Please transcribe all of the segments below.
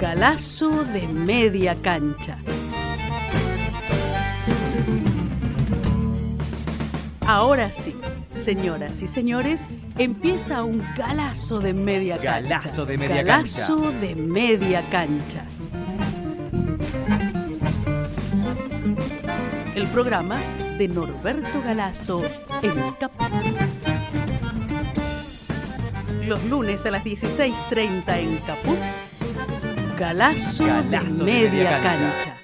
Galazo de media cancha. Ahora sí, señoras y señores, empieza un galazo de media cancha. Galazo de media Galazo cancha. de media cancha. El programa de Norberto Galazo en Caput. Los lunes a las 16.30 en Caput. Galazo, Galazo de media cancha. cancha.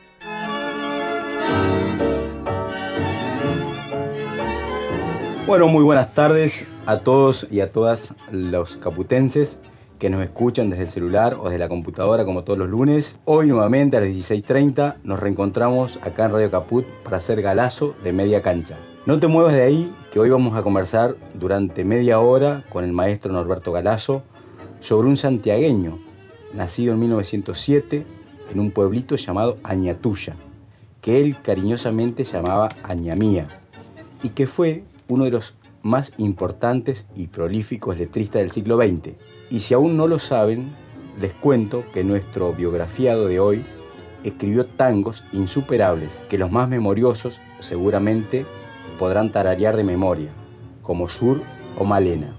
Bueno, muy buenas tardes a todos y a todas los caputenses que nos escuchan desde el celular o desde la computadora como todos los lunes. Hoy nuevamente a las 16.30 nos reencontramos acá en Radio Caput para hacer galazo de media cancha. No te muevas de ahí que hoy vamos a conversar durante media hora con el maestro Norberto Galazo sobre un santiagueño nacido en 1907 en un pueblito llamado Añatuya, que él cariñosamente llamaba Añamía y que fue uno de los más importantes y prolíficos letristas del siglo XX. Y si aún no lo saben, les cuento que nuestro biografiado de hoy escribió tangos insuperables que los más memoriosos seguramente podrán tararear de memoria, como Sur o Malena.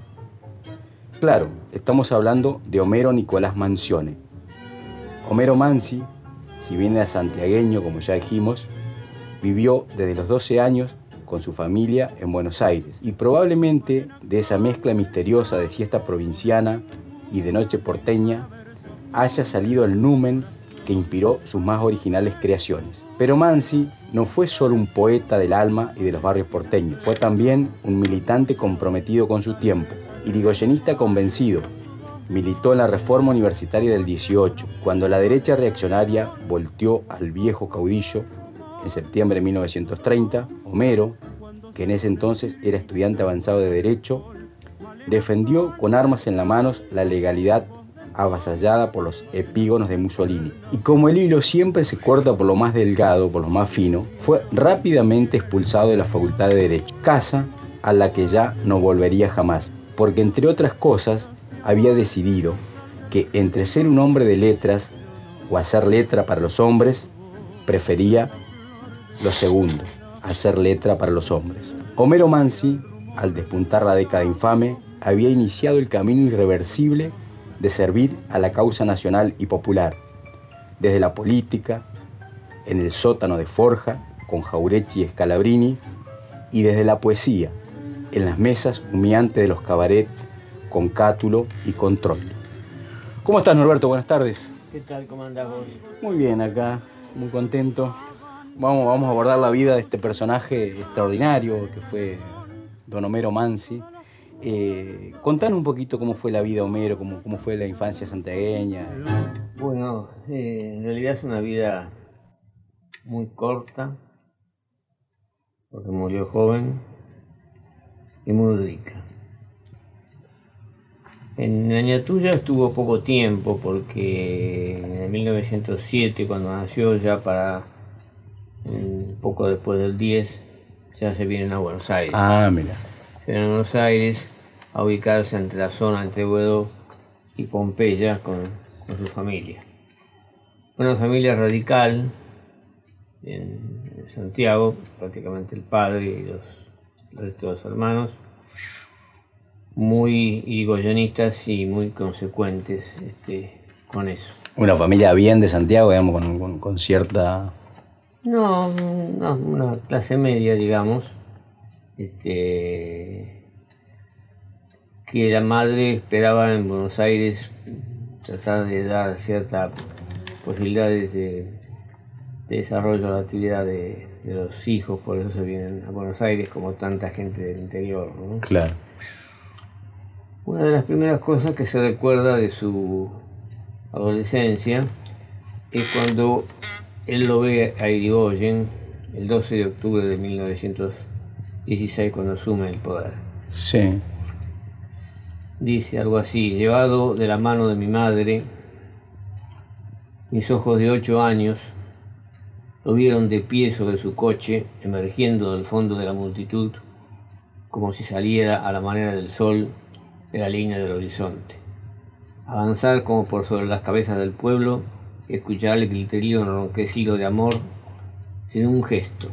Claro, estamos hablando de Homero Nicolás Mancione. Homero Mansi, si bien era santiagueño, como ya dijimos, vivió desde los 12 años con su familia en Buenos Aires y probablemente de esa mezcla misteriosa de siesta provinciana y de noche porteña haya salido el numen que inspiró sus más originales creaciones. Pero Mansi no fue solo un poeta del alma y de los barrios porteños, fue también un militante comprometido con su tiempo, irigoyenista convencido. Militó en la reforma universitaria del 18, cuando la derecha reaccionaria volteó al viejo caudillo en septiembre de 1930, Homero, que en ese entonces era estudiante avanzado de Derecho, defendió con armas en la manos la legalidad avasallada por los epígonos de Mussolini. Y como el hilo siempre se corta por lo más delgado, por lo más fino, fue rápidamente expulsado de la Facultad de Derecho, casa a la que ya no volvería jamás, porque entre otras cosas había decidido que entre ser un hombre de letras o hacer letra para los hombres, prefería lo segundo, hacer letra para los hombres. Homero Mansi, al despuntar la década infame, había iniciado el camino irreversible de servir a la causa nacional y popular, desde la política, en el sótano de Forja, con Jaurechi y Scalabrini, y desde la poesía, en las mesas humeantes de los cabaret, con Cátulo y Control. ¿Cómo estás, Norberto? Buenas tardes. ¿Qué tal? ¿Cómo andás vos? Muy bien acá, muy contento. Vamos, vamos a abordar la vida de este personaje extraordinario que fue don Homero Mansi. Eh, contanos un poquito cómo fue la vida de Homero, cómo, cómo fue la infancia santiagueña. Bueno, eh, en realidad es una vida muy corta, porque murió joven y muy rica. En Añatuya estuvo poco tiempo, porque en 1907, cuando nació, ya para un poco después del 10, ya se vienen a Buenos Aires. Ah, mira. en Buenos Aires a ubicarse entre la zona entre Boedo y Pompeya con, con su familia. Una familia radical en, en Santiago, prácticamente el padre y los, el resto de los hermanos, muy irigoyenistas y muy consecuentes este, con eso. Una familia bien de Santiago, digamos, con, con- con cierta... No, no, una clase media, digamos. Este, que la madre esperaba en Buenos Aires tratar de dar ciertas posibilidades de, de desarrollo a la actividad de, de los hijos, por eso se vienen a Buenos Aires como tanta gente del interior. ¿no? Claro. Una de las primeras cosas que se recuerda de su adolescencia es cuando él lo ve a Irigoyen el 12 de octubre de 1916 cuando asume el poder. Sí. Dice algo así, llevado de la mano de mi madre, mis ojos de ocho años lo vieron de pie sobre su coche, emergiendo del fondo de la multitud, como si saliera a la manera del sol de la línea del horizonte. avanzar como por sobre las cabezas del pueblo escuchar el griterío enronquecido de amor sin un gesto,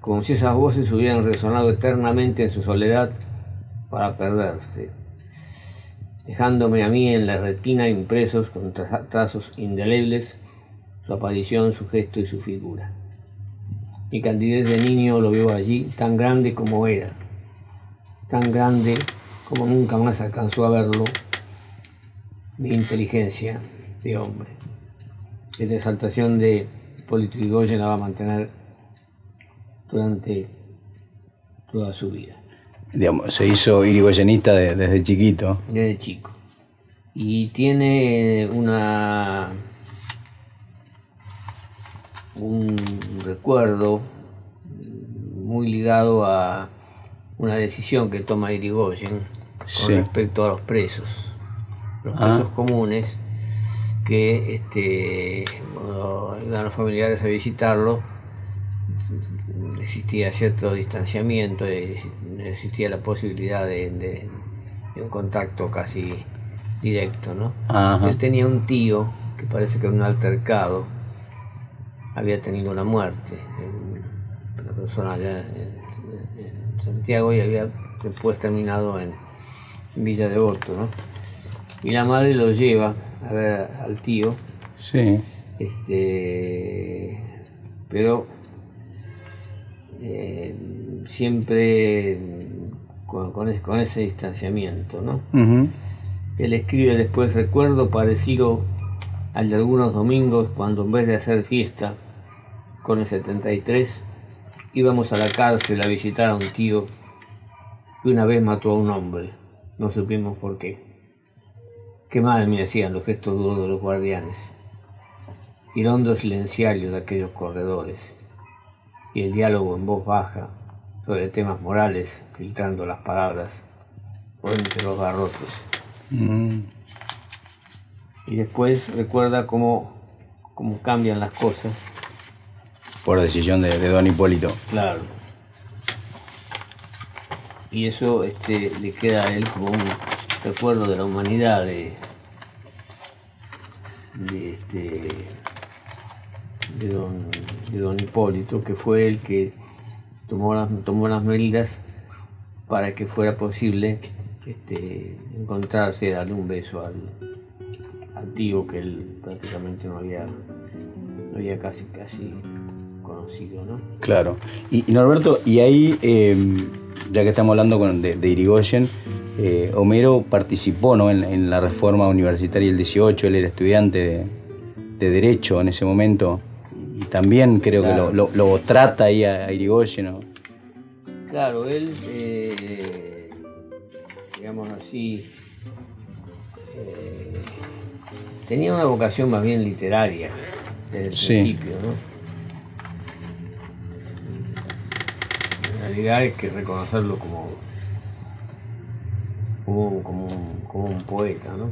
como si esas voces hubieran resonado eternamente en su soledad para perderse, dejándome a mí en la retina impresos con trazos indelebles su aparición, su gesto y su figura. Mi candidez de niño lo veo allí, tan grande como era, tan grande como nunca más alcanzó a verlo mi inteligencia de hombre. Esta exaltación de Hipólito Yrigoyen la va a mantener durante toda su vida. Digamos, se hizo irigoyenista desde chiquito. Desde chico. Y tiene una un recuerdo muy ligado a una decisión que toma Irigoyen con respecto a los presos, los ah. presos comunes, que este, cuando iban los familiares a visitarlo, existía cierto distanciamiento, existía la posibilidad de, un contacto casi directo. ¿no? Él tenía un tío que parece que era un altercado, había tenido una muerte, una persona allá en, Santiago y había después terminado en, Villa Devoto. ¿no? Y la madre lo lleva a ver al tío. Sí. Este, pero eh, siempre con, ese distanciamiento, ¿no? Él escribe después, recuerdo parecido al de algunos domingos cuando en vez de hacer fiesta con el 73 íbamos a la cárcel a visitar a un tío que una vez mató a un hombre, no supimos por qué. Qué mal me hacían los gestos duros de los guardianes, y el hondo silenciario de aquellos corredores y el diálogo en voz baja sobre temas morales, filtrando las palabras por entre los garrotes. Mm. Y después recuerda cómo, cómo cambian las cosas. Por decisión de, Don Hipólito. Claro. Y eso este, le queda a él como un recuerdo de la humanidad, de, de este, de don, Hipólito, que fue el que tomó las, tomó las medidas para que fuera posible este, encontrarse, darle un beso al, tío que él prácticamente no había, había casi, casi conocido. ¿no? Claro. Y, Norberto, y ahí, em, ya que estamos hablando de, de Irigoyen, eh, Homero participó ¿no? en, la reforma universitaria del 18, él era estudiante de, de Derecho en ese momento y también creo que lo, trata ahí a, Irigoyen. Claro, él, eh, digamos así, eh, tenía una vocación más bien literaria desde el principio, ¿no? En realidad hay que reconocerlo como, como, un, poeta, ¿no?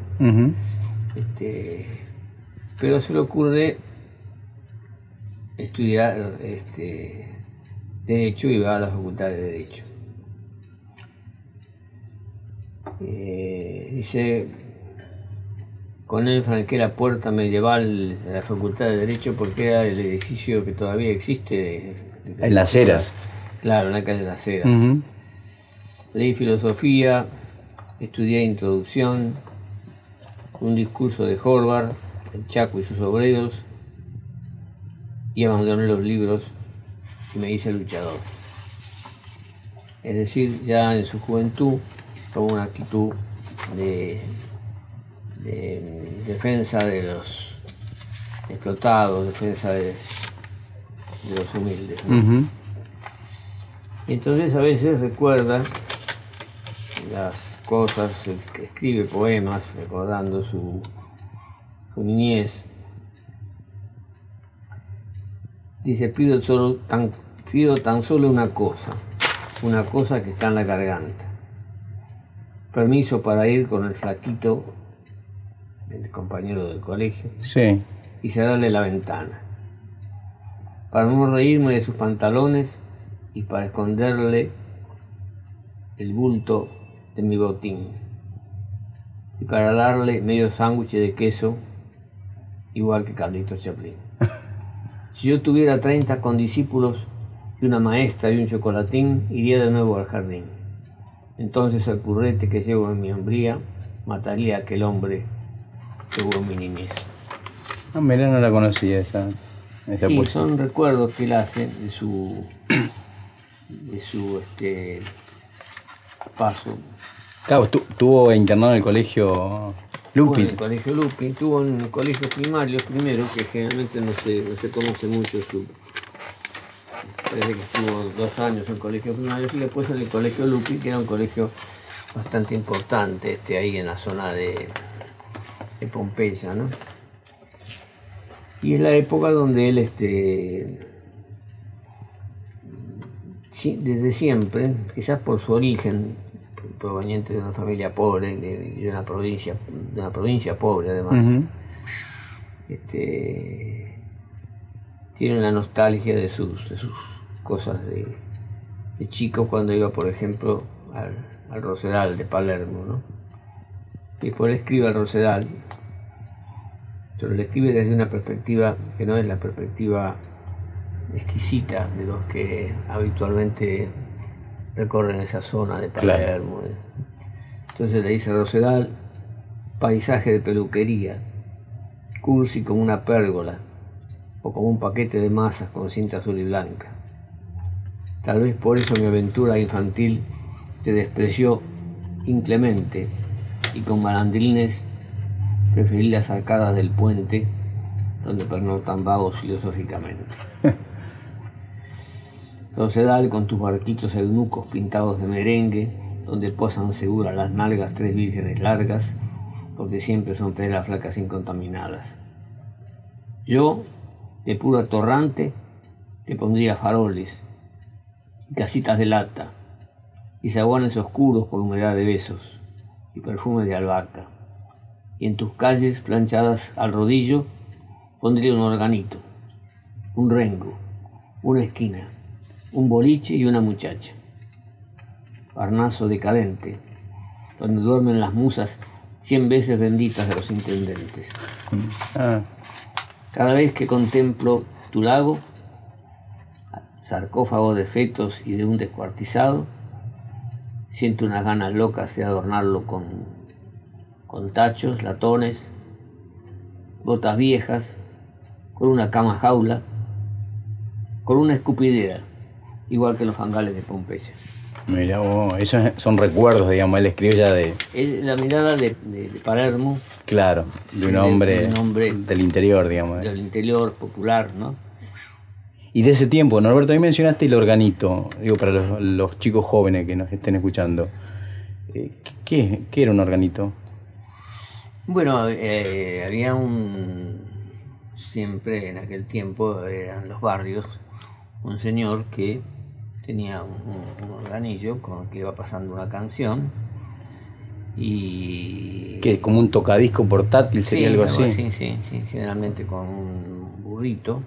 este, pero se le ocurre estudiar este, Derecho y va a la Facultad de Derecho. Eh, dice, con él franqué la puerta medieval de la Facultad de Derecho porque era el edificio que todavía existe. en las Heras. Claro, en la calle de las Heras. Leí filosofía, estudié introducción, un discurso de Horvath, el Chaco y sus obreros, y abandoné los libros y me hice luchador. Es decir, ya en su juventud tomó una actitud de, defensa de los explotados, defensa de, los humildes. Entonces a veces recuerda las cosas, escribe poemas recordando su, su niñez Dice, pido, solo tan, pido tan solo una cosa, una cosa que está en la garganta. Permiso para ir con el flaquito, el compañero del colegio, sí. y cerrarle la ventana. Para no reírme de sus pantalones y para esconderle el bulto de mi botín. y para darle medio sándwich de queso, igual que Carlitos Chaplin. Si yo tuviera 30 condiscípulos y una maestra y un chocolatín, iría de nuevo al jardín. Entonces el currete que llevo en mi hombría mataría a aquel hombre que hubo en mi niñez. Ah, mira, no la conocía esa, esa Sí, poesía. son recuerdos que él hace de su, de su este, paso Claro, tu- estuvo internado en el colegio Tuvo Lupi. en el colegio Lupi, tuvo en el colegio primario primero, que generalmente no se, no se conoce mucho su. Parece que estuvo dos años en colegio primario y después en el colegio Lupi, que era un colegio bastante importante este, ahí en la zona de, de Pompeya, ¿no? Y es la época donde él, este, desde siempre, quizás por su origen, proveniente de una familia pobre, de, de una provincia, de una provincia pobre además, este, tiene la nostalgia de sus, de sus cosas de, de chico cuando iba, por ejemplo, al, al Rosedal de Palermo, ¿no? Y por él escribe al Rosedal, pero lo escribe desde una perspectiva que no es la perspectiva exquisita de los que habitualmente recorren esa zona de Claro. Palermo. ¿eh? Entonces le dice Rosedal, paisaje de peluquería, cursi como una pérgola o como un paquete de masas con cinta azul y blanca. Tal vez por eso mi aventura infantil te despreció inclemente y con malandrines preferí las arcadas del puente donde pernoctan vagos filosóficamente. Rosedal con tus barquitos eunucos pintados de merengue, donde posan seguras las nalgas tres vírgenes largas, porque siempre son tres las flacas incontaminadas. Yo, de puro atorrante, te pondría faroles, y casitas de lata, y zaguanes oscuros con humedad de besos, y perfume de albahaca. Y en tus calles planchadas al rodillo, pondría un organito, un rengo, una esquina, un boliche y una muchacha. Parnaso decadente, donde duermen las musas cien veces benditas de los intendentes. Ah, Cada vez que contemplo tu lago, sarcófago de fetos y de un descuartizado, siento unas ganas locas de adornarlo con, con tachos, latones, botas viejas, con una cama jaula, con una escupidera, igual que los fangales de Pompeya. mira vos, esos son recuerdos, digamos, él escribió ya de, Es la mirada de, de- de Palermo, claro, de Sí, un de- hombre, de un hombre del interior, digamos. del interior popular, ¿no? Y de ese tiempo, Norberto, ahí mencionaste el organito, digo, para los, los chicos jóvenes que nos estén escuchando. Eh, ¿Qué, qué era un organito? Bueno, eh, había un, siempre en aquel tiempo, eran los barrios, un señor que tenía un, un organillo con el que iba pasando una canción y... ¿Qué, como un tocadisco portátil sería Sí, algo así? Sí, sí, sí, generalmente con un burrito.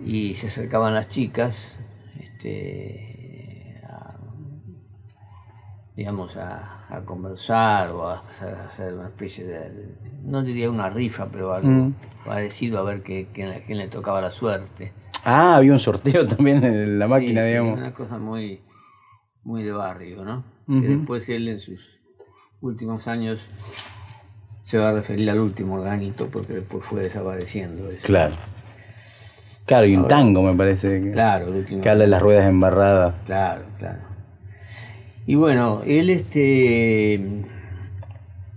Y se acercaban las chicas, este, a, digamos, a, a conversar o a, a hacer una especie de, no diría una rifa, pero algo Mm. parecido a ver a quién le tocaba la suerte. Ah, había un sorteo también en la máquina, sí, digamos. Una cosa muy, muy de barrio, ¿no? Que después él en sus últimos años se va a referir al último organito porque después fue desapareciendo eso. Claro. Claro, y un tango me parece. Que, Claro, el último. que habla de las ruedas embarradas. Claro, claro. Y bueno, él este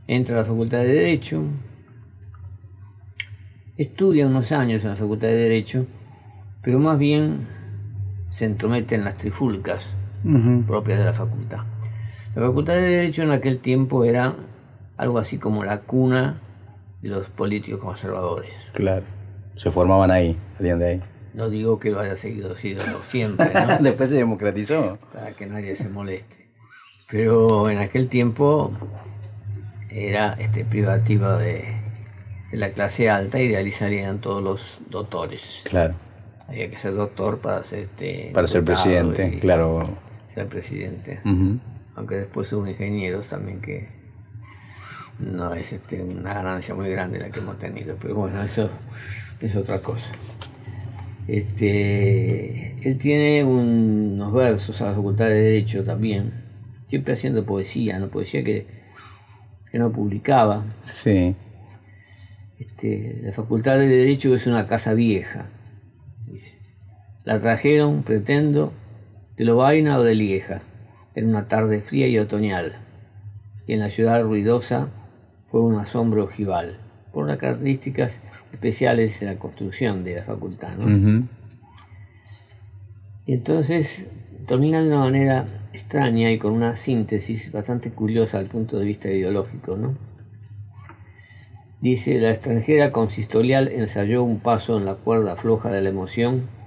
entra a la Facultad de Derecho, estudia unos años en la Facultad de Derecho, pero más bien se entromete en las trifulcas propias de la facultad. La Facultad de Derecho en aquel tiempo era algo así como la cuna de los políticos conservadores. Claro. Se formaban ahí, salían de ahí. No digo que lo haya seguido sido siempre, ¿no? Después se democratizó. para que nadie se moleste. Pero en aquel tiempo era este, privativa de, de la clase alta y de ahí salían todos los doctores. Claro. Había que ser doctor para ser este Para ser presidente, y claro. Ser presidente. Aunque después hubo ingenieros también que no es este, una ganancia muy grande la que hemos tenido, pero bueno, eso es otra cosa. Este, él tiene unos versos a la Facultad de Derecho también, siempre haciendo poesía, ¿no? Poesía que, que no publicaba. Sí. Este, la Facultad de Derecho es una casa vieja. La trajeron, pretendo, de Lobaina o de Lieja, en una tarde fría y otoñal, y en la ciudad ruidosa fue un asombro ojival, por las características especiales de la construcción de la facultad. ¿no? Y entonces termina de una manera extraña y con una síntesis bastante curiosa al punto de vista ideológico. ¿no? Dice, la extranjera consistorial ensayó un paso en la cuerda floja de la emoción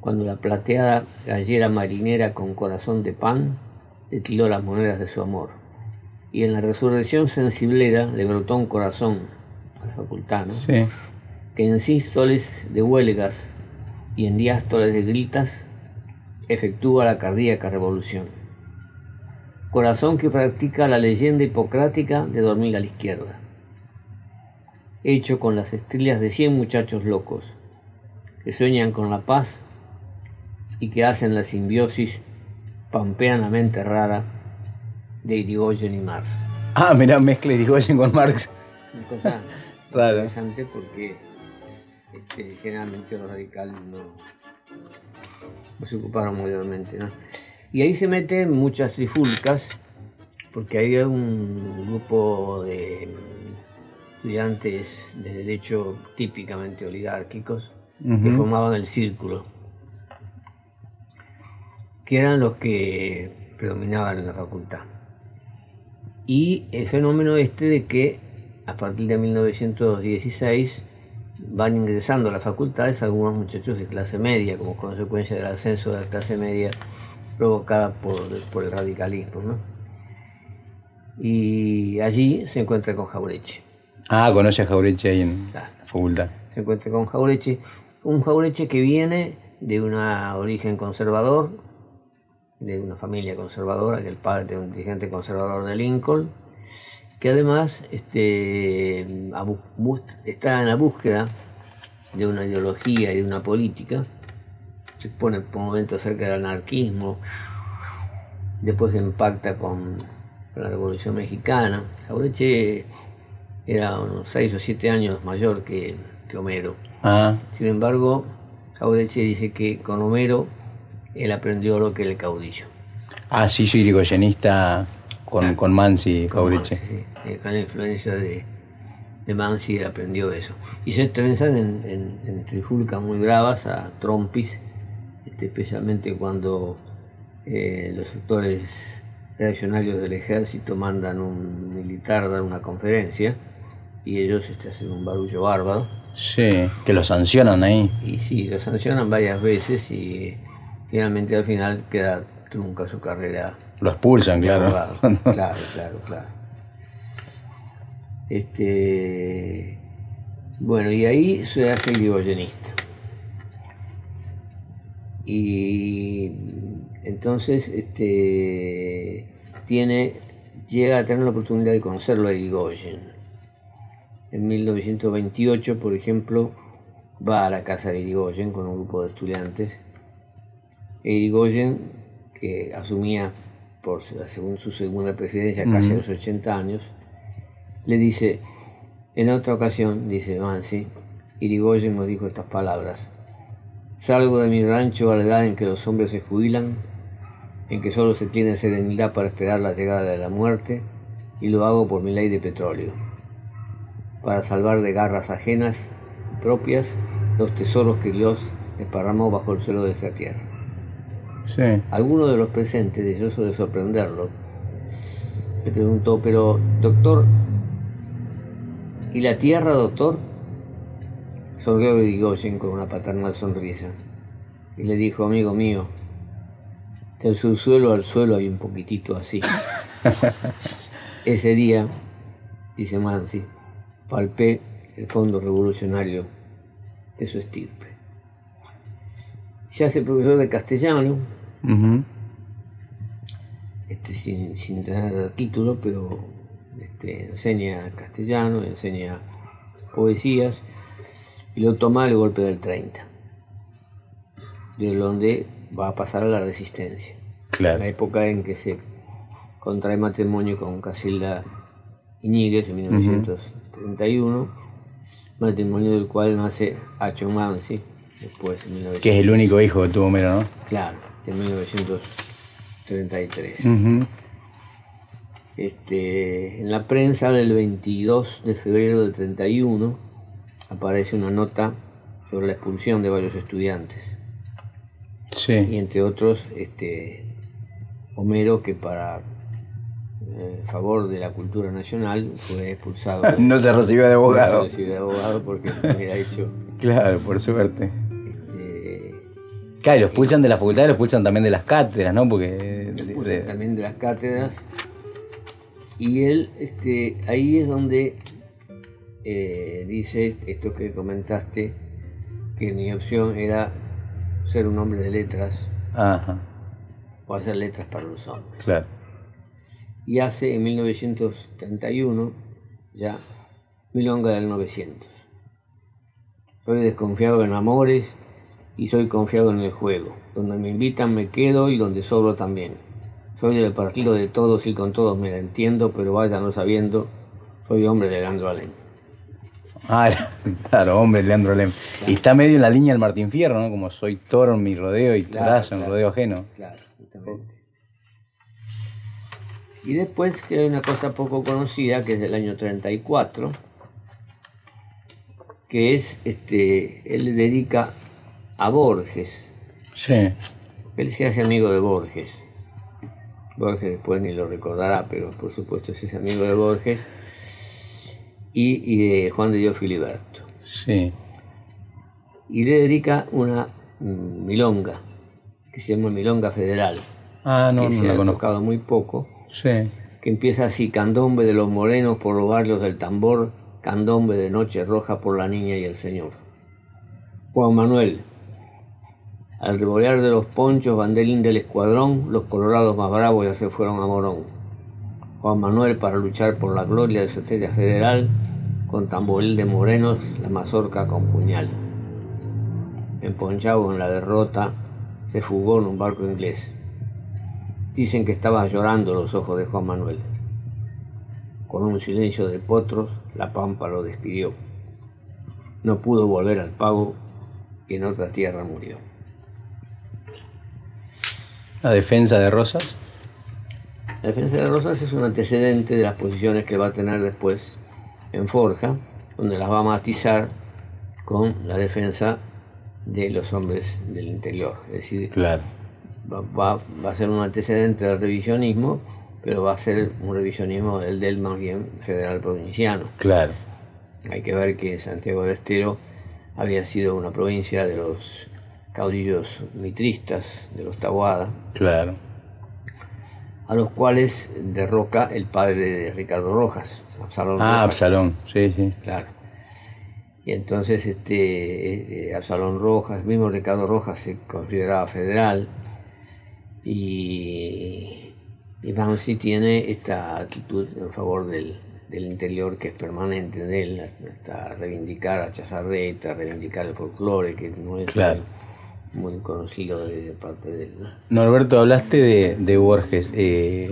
cuando la plateada gallera marinera con corazón de pan le tiró las monedas de su amor. Y en la resurrección sensiblera le brotó un corazón a la facultad, ¿no? Sí. que en sístoles de huelgas y en diástoles de gritas efectúa la cardíaca revolución. Corazón que practica la leyenda hipocrática de dormir a la izquierda. Hecho con las estrellas de cien muchachos locos, que sueñan con la paz y que hacen la simbiosis pampeanamente rara de Irigoyen y Marx. Ah, mirá, mezcla Irigoyen con Marx. Una cosa Raro. interesante porque este, generalmente los radicales no, no se ocuparon mayormente. ¿no? Y ahí se meten muchas trifulcas, porque hay un grupo de estudiantes de derecho típicamente oligárquicos que formaban el círculo, que eran los que predominaban en la facultad. Y el fenómeno este de que a partir de 1916 van ingresando a las facultades algunos muchachos de clase media como consecuencia del ascenso de la clase media provocada por, por el radicalismo. ¿no? Y allí se encuentra con Jaureche. Ah, conoce a Jaureche ahí en Claro. la facultad. Se encuentra con Jaureche, un Jaureche que viene de un origen conservador, de una familia conservadora, que el padre es un dirigente conservador de Lincoln, que además este, está en la búsqueda de una ideología y de una política, se pone por momentos cerca del anarquismo, después impacta con la Revolución Mexicana. Jaureche era unos 6 o 7 años mayor que, que Homero. Ah, Sin embargo, Jaureche dice que con Homero él aprendió lo que el caudillo. ah sí, soy irigoyenista con, con Mansi, Jaureche. Mansi, sí. Eh, Con la influencia de, de Mansi él aprendió eso. Y se trenzan en, en, en trifulcas muy bravas a trompis, este, especialmente cuando eh, los sectores reaccionarios del ejército mandan un militar a dar una conferencia y ellos este, hacen un barullo bárbaro. Sí, que lo sancionan ahí. Y sí, lo sancionan varias veces y finalmente al final queda trunca su carrera Lo expulsan, claro. Claro, claro, claro. Este, bueno, y ahí se hace irigoyenista. Y entonces este, tiene, llega a tener la oportunidad de conocerlo a Irigoyen. En 1928, por ejemplo, va a la casa de Irigoyen con un grupo de estudiantes. Irigoyen, que asumía por según su segunda presidencia casi a los 80 años, le dice, en otra ocasión, dice Mansi, Irigoyen nos dijo estas palabras, salgo de mi rancho a la edad en que los hombres se jubilan, en que solo se tiene serenidad para esperar la llegada de la muerte, y lo hago por mi ley de petróleo, para salvar de garras ajenas y propias los tesoros que Dios desparramó bajo el suelo de esta tierra. Sí. Alguno de los presentes, deseoso de sorprenderlo, le preguntó, pero doctor, ¿y la tierra, doctor? Sonrió Irigoyen con una paternal sonrisa y le dijo, amigo mío, del subsuelo al suelo hay un poquitito así. Ese día, dice Mansi, palpé el fondo revolucionario de su estirpe. Se hace profesor de castellano, este, sin, sin tener título, pero este, enseña castellano, enseña poesías y lo toma el golpe del 30, de donde va a pasar a la resistencia. Claro. La época en que se contrae matrimonio con Casilda Iñiguez en 1931, matrimonio del cual nace Acho Mansi, después en 1933. Que es el único hijo que tuvo Homero, ¿no? Claro, en 1933. Ujú. Este, en la prensa del 22 de febrero del 31 aparece una nota sobre la expulsión de varios estudiantes y Sí. entre otros este, Homero que para eh, favor de la cultura nacional fue expulsado. No se recibió de abogado. No se recibió de abogado porque era hecho Claro, por suerte. Claro, y lo expulsan de la facultad y lo expulsan también de las cátedras, ¿no? Porque. lo de- expulsan de- también de las cátedras y él este, ahí es donde eh, dice esto que comentaste que mi opción era ser un hombre de letras Ajá, o hacer letras para los hombres claro. y hace en 1931 ya Milonga del 900 soy desconfiado en amores y soy confiado en el juego donde me invitan me quedo y donde sobro también soy del partido de todos y con todos me la entiendo pero vaya no sabiendo soy hombre de Leandro Alén Ah, claro, hombre, Leandro Lem. Y está medio en la línea del Martín Fierro, ¿no? Como soy toro en mi rodeo y Claro, trazo en rodeo ajeno. Claro, justamente. Y después que hay una cosa poco conocida, que es del año 34, que es, este, él le dedica a Borges. Sí. Él se hace amigo de Borges. Borges después ni lo recordará, pero por supuesto hace amigo de Borges. Y, y de Juan de Dios Filiberto. Sí. Y le dedica una mm, milonga, que se llama Milonga Federal. Ah, no, que no se la ha conozco. tocado muy poco, Sí. que empieza así, candombe de los morenos por los barrios del tambor, candombe de noche roja por la niña y el señor. Juan Manuel, al revolear de los ponchos, banderín del escuadrón, los colorados más bravos ya se fueron a Morón. Juan Manuel para luchar por la gloria de su estrella federal, con tamboril de morenos, la mazorca con puñal. Emponchado en la derrota, se fugó en un barco inglés. Dicen que estaba llorando los ojos de Juan Manuel. Con un silencio de potros, la pampa lo despidió. No pudo volver al pago y en otra tierra murió. La defensa de Rosas. La defensa de Rosas es un antecedente de las posiciones que va a tener después en Forja, donde las va a matizar con la defensa de los hombres del interior. Es decir, Claro. va, va- va a ser un antecedente del revisionismo, pero va a ser un revisionismo del del más bien federal provinciano. Claro. Hay que ver que Santiago del Estero había sido una provincia de los caudillos mitristas, de los Tahuada, Claro. a los cuales derroca el padre de Ricardo Rojas, Absalón Ah, Rojas. Absalón. Sí, sí. Claro. Y entonces este eh, Absalón Rojas, mismo Ricardo Rojas se consideraba federal y, y Bansi tiene esta actitud en favor del, del interior que es permanente en él, hasta reivindicar a Chazarreta, reivindicar el folclore que no es Claro. Muy, conocido de, de parte de él. ¿no? Norberto, hablaste de, de Borges. Eh,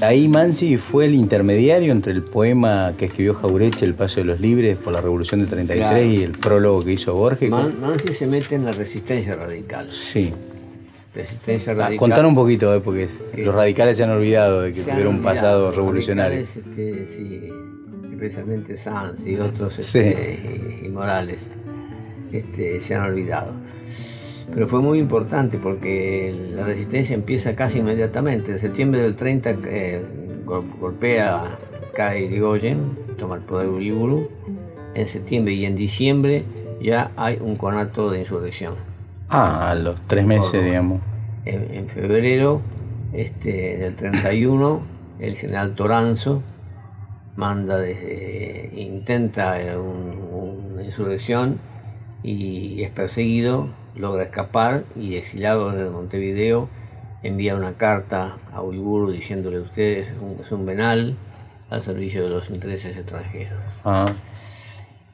ahí Mansi fue el intermediario entre el poema que escribió Jaureche, El Paso de los Libres, por la Revolución del 33, Claro. y el prólogo que hizo Borges. Man- Mansi se mete en la resistencia radical. Sí. Resistencia Ah, radical. contar un poquito, eh, porque los radicales se han olvidado de que tuvieron un pasado los revolucionario. este, sí, especialmente Sanz y otros Sí. este, y, y Morales este, se han olvidado. Pero fue muy importante porque la resistencia empieza casi inmediatamente. En septiembre del 30 eh, gol- golpea, cae Irigoyen, toma el poder Uriburu. En septiembre y en diciembre ya hay un conato de insurrección. Ah, a los tres meses, digamos. En, en febrero este, del 31, el general Toranzo manda desde, intenta eh, un- una insurrección y es perseguido, logra escapar y exilado desde Montevideo envía una carta a Ulburu diciéndole usted es un, es un venal al servicio de los intereses extranjeros. Ah,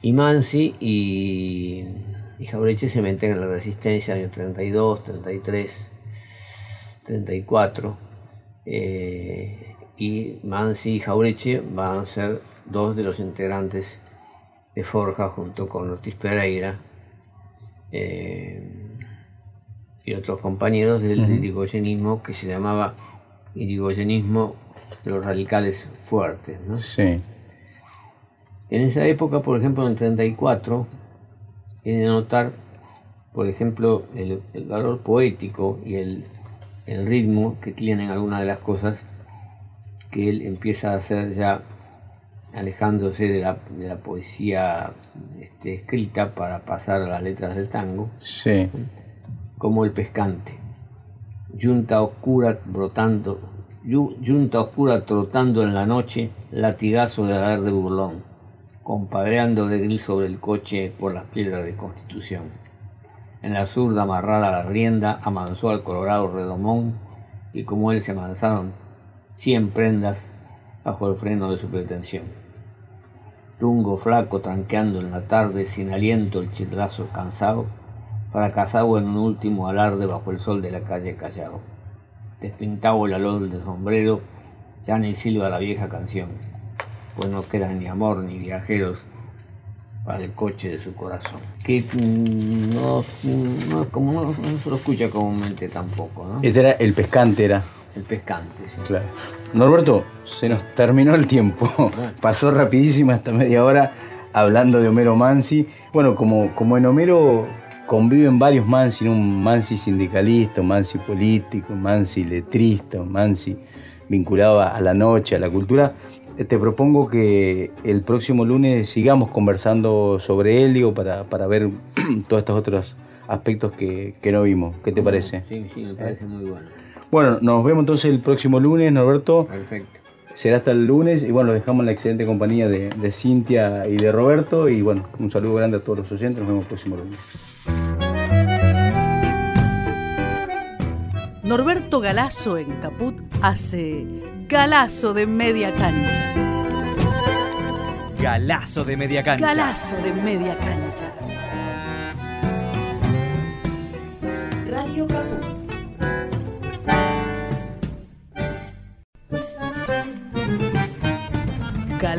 Y Mansi y, y Jaureche se meten en la resistencia en el 32, 33, 34. eh, y Mansi y Jaureche van a ser dos de los integrantes de Forja junto con Ortiz Pereira eh, y otros compañeros del irigoyenismo que se llamaba irigoyenismo de los radicales fuertes. ¿no? sí. En esa época, por ejemplo, en el 34, es de notar, por ejemplo, el, el valor poético y el, el ritmo que tienen algunas de las cosas que él empieza a hacer ya alejándose de la, de la poesía este, escrita para pasar a las letras del tango, Sí. como el pescante. Yunta oscura brotando, yu- yunta oscura trotando en la noche, latigazo de alar de burlón, compadreando de gris sobre el coche por las piedras de Constitución. En la zurda amarrada la rienda, amansó al colorado redomón, y como él se amansaron cien prendas bajo el freno de su pretensión. Tungo flaco tranqueando en la tarde, sin aliento el chilazo cansado, fracasado en un último alarde bajo el sol de la calle Callao. Despintado el alol del sombrero, ya ni silba la vieja canción, pues no quedan ni amor ni viajeros para el coche de su corazón. Que mm, no, no, como no, no se lo escucha comúnmente tampoco, ¿no? Este era el pescante, era. El pescante, sí. Claro. Norberto, se nos terminó el tiempo. Pasó rapidísimo hasta media hora hablando de Homero Mansi. Bueno, como, como en Homero conviven varios Mansi, un Mansi sindicalista, un Mansi político, un Mansi letrista, un Mansi vinculado a la noche, a la cultura, eh, te propongo que el próximo lunes sigamos conversando sobre él, digo, para, para ver todos estos otros aspectos que, que no vimos. ¿Qué te parece? Sí, sí, me parece muy bueno. Bueno, nos vemos entonces el próximo lunes, Norberto. Perfecto. Será hasta el lunes y bueno, lo dejamos en la excelente compañía de, de Cintia y de Roberto y bueno, un saludo grande a todos los oyentes, nos vemos el próximo lunes. Norberto Galazo en Caput hace Galazo de media cancha. Galazo de media cancha. Galazo de media cancha. Radio Caput.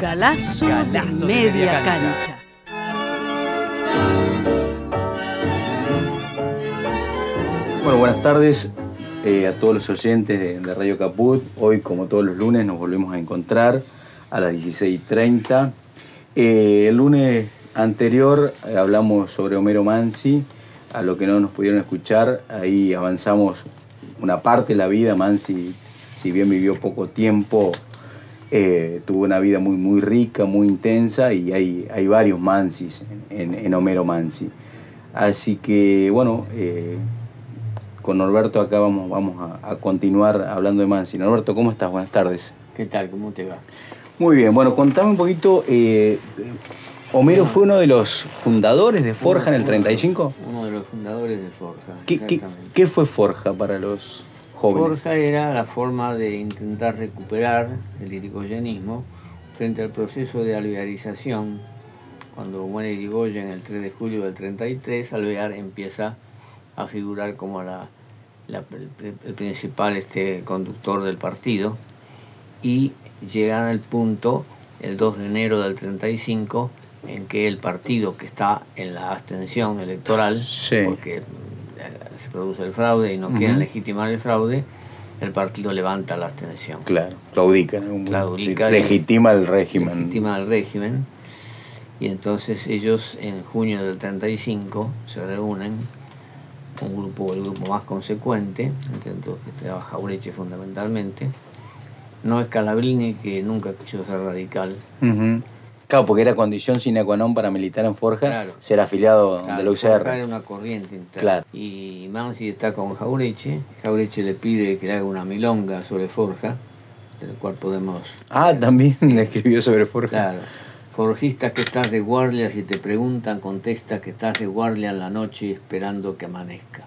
Galazo, Galazo de de media, media cancha. cancha. Bueno, buenas tardes eh, a todos los oyentes de, de Radio Caput. Hoy, como todos los lunes, nos volvemos a encontrar a las 16.30. Eh, el lunes anterior eh, hablamos sobre Homero Mansi. A lo que no nos pudieron escuchar, ahí avanzamos una parte de la vida. Mansi, si bien vivió poco tiempo, eh, tuvo una vida muy, muy rica, muy intensa y hay, hay varios Mansis en, en- en Homero Mansi. Así que, bueno, eh, con Norberto acá vamos, vamos a, a continuar hablando de Mansi. Norberto, ¿cómo estás? Buenas tardes. ¿Qué tal? ¿Cómo te va? Muy bien, bueno, contame un poquito. eh, Homero fue uno de los fundadores de Forja en el 35. Uno de los fundadores de Forja. ¿Qué, qué, qué fue Forja para los jóvenes? Forja era la forma de intentar recuperar el irigoyenismo frente al proceso de alvearización. Cuando muere Irigoyen el 3 de julio del 33, Alvear empieza a figurar como la, la- el, principal este, conductor del partido y llegan al punto el 2 de enero del 35 en que el partido que está en la abstención electoral, Sí. porque se produce el fraude y no quieren legitimar el fraude, el partido levanta la abstención. Claro, claudica. en punto. Claudica legitima el régimen. Legitima el régimen. Y entonces ellos en junio del 35 se reúnen un grupo, el grupo más consecuente, los que estaba Jaureche fundamentalmente. No es Calabrini, que nunca quiso ser radical. Claro, porque era condición sine qua non para militar en Forja Claro. ser afiliado Claro, de la UCR. Forja era una corriente interna. Claro. Y Mansi está con Jaureche. Jaureche le pide que le haga una milonga sobre Forja, del cual podemos Ah, también escribió sobre Forja. Claro. Forjista que estás de guardia, si te preguntan, contesta que estás de guardia en la noche esperando que amanezca.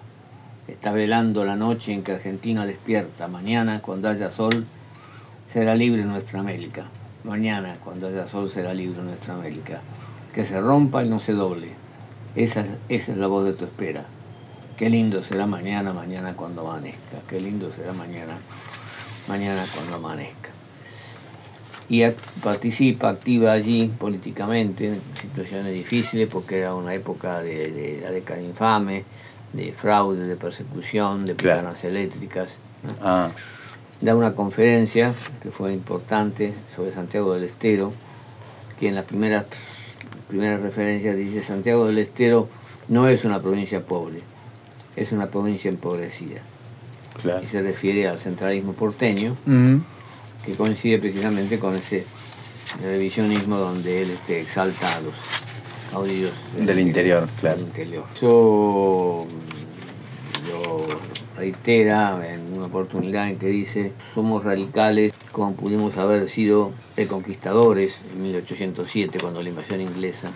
Está velando la noche en que Argentina despierta. Mañana, cuando haya sol, será libre nuestra América. Mañana, cuando haya sol, será libre nuestra América. Que se rompa y no se doble. Esa, es- esa es la voz de tu espera. Qué lindo será mañana, mañana cuando amanezca. Qué lindo será mañana, mañana cuando amanezca y participa, activa allí políticamente en situaciones difíciles porque era una época de, de la década infame, de fraude, de persecución, de Claro. planas eléctricas. ¿no? Ah, Da una conferencia que fue importante sobre Santiago del Estero, que en las primeras, primeras referencias dice Santiago del Estero no es una provincia pobre, es una provincia empobrecida. claro. Y se refiere al centralismo porteño, Ujú. que coincide precisamente con ese revisionismo donde él este, exalta a los caudillos Del interior, claro. del interior. Eso reitera en una oportunidad en que dice, somos radicales como pudimos haber sido conquistadores en 1807 cuando la invasión inglesa,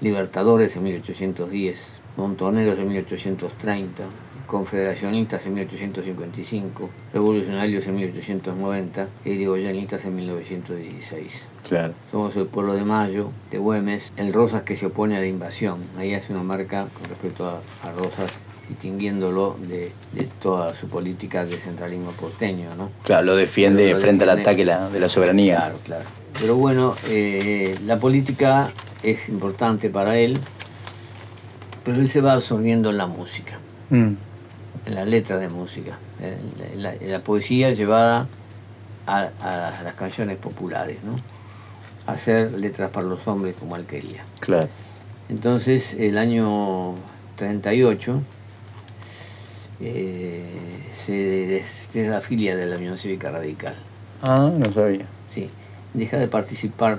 libertadores en 1810, montoneros en 1830, confederacionistas en 1855, revolucionarios en 1890 y irigoyenistas en 1916. Claro. Somos el pueblo de Mayo, de Güemes, el Rosas que se opone a la invasión. Ahí hace una marca con respecto a, a Rosas, distinguiéndolo de, de toda su política de centralismo porteño, ¿no? Claro, lo defiende lo frente al ataque la- de la soberanía. Claro, claro. Pero bueno, eh, la política es importante para él, pero él se va absorbiendo en la música, Mm. en la letra de música, en la, en la poesía llevada a, a las canciones populares, ¿no? Hacer letras para los hombres como él quería. Claro. Entonces, el año 38 eh, se des- se desafilia de la Unión Cívica Radical. Ah, no sabía. Sí, deja de participar